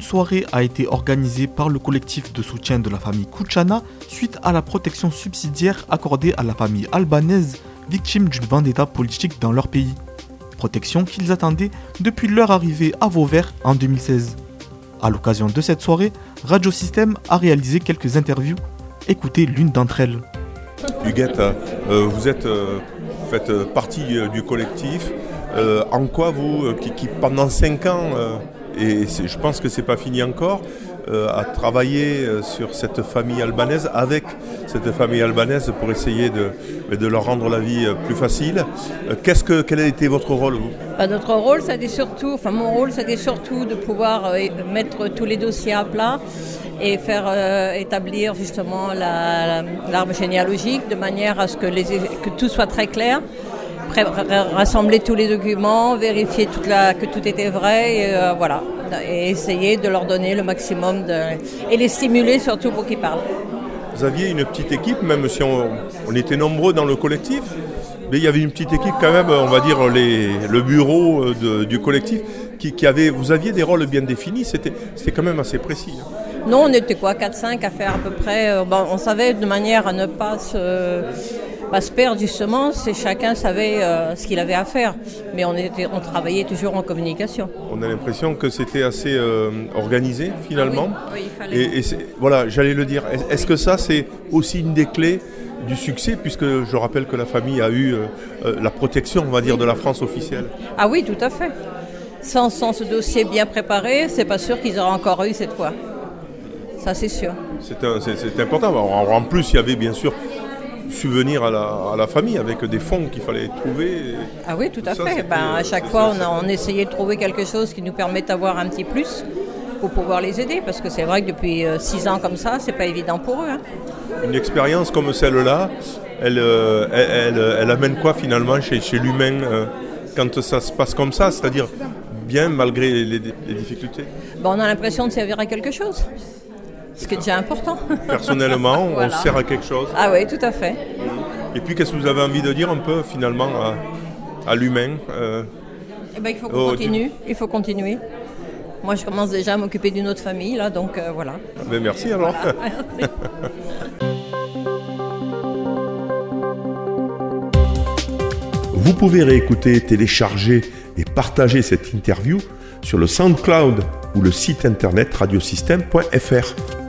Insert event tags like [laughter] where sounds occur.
une soirée a été organisée par le collectif de soutien de la famille Kuchana suite à la protection subsidiaire accordée à la famille albanaise victime d'une vendetta politique dans leur pays. Protection qu'ils attendaient depuis leur arrivée à Vauvert en 2016. À l'occasion de cette soirée, Radio System a réalisé quelques interviews. Écoutez l'une d'entre elles. Huguette, euh, vous êtes, euh, faites partie euh, du collectif. en quoi vous, qui, pendant 5 ans, et je pense que c'est pas fini encore, à travailler sur cette famille albanaise, avec cette famille albanaise pour essayer de, de leur rendre la vie plus facile. Qu'est-ce que, quel a été votre rôle bah, Notre rôle, c'était surtout, enfin mon rôle, c'était surtout de pouvoir mettre tous les dossiers à plat et faire euh, établir justement l'arbre généalogique de manière à ce que, les, que tout soit très clair, rassembler tous les documents, vérifier toute la, que tout était vrai, et, euh, voilà, et essayer de leur donner le maximum de, et les stimuler surtout pour qu'ils parlent. Vous aviez une petite équipe, même si on, était nombreux dans le collectif, mais il y avait une petite équipe quand même, on va dire les, le bureau euh, du collectif, qui, qui, avait, vous aviez des rôles bien définis, c'était quand même assez précis. Hein. Non, on était quoi, 4-5 à faire à peu près. Euh, on savait de manière à ne pas se, perdre justement, c'est chacun savait euh, ce qu'il avait à faire. Mais on, était, on travaillait toujours en communication. On a l'impression que c'était assez euh, organisé finalement. Ah oui, il fallait. Et, voilà, j'allais le dire. Est-ce que ça, c'est aussi une des clés du succès, puisque je rappelle que la famille a eu la protection, on va dire, de la France officielle? Ah oui, tout à fait. Sans, sans ce dossier bien préparé, c'est pas sûr qu'ils auraient encore eu cette fois ça c'est sûr. C'est important. En plus, il y avait bien sûr subvenir à la, famille avec des fonds qu'il fallait trouver. Ah oui, tout à fait. Ben, à chaque fois, on, a, on essayait de trouver quelque chose qui nous permette d'avoir un petit plus pour pouvoir les aider, parce que c'est vrai que depuis euh, six ans comme ça, c'est pas évident pour eux. Hein. Une expérience comme celle-là, elle, euh, elle, amène quoi finalement chez, chez l'humain euh, quand ça se passe comme ça, c'est-à-dire bien malgré les, difficultés? Ben, On a l'impression de servir à quelque chose ce qui est déjà important. [laughs] Personnellement, on sert à quelque chose. Ah oui, tout à fait. Et puis, qu'est-ce que vous avez envie de dire un peu finalement à, l'humain euh, eh ben, Il faut qu'on continue, il faut continuer. Moi, je commence déjà à m'occuper d'une autre famille, là, donc euh, voilà. Ah ben, merci alors. [laughs] Vous pouvez réécouter, télécharger et partager cette interview sur le SoundCloud ou le site internet radiosystème.fr.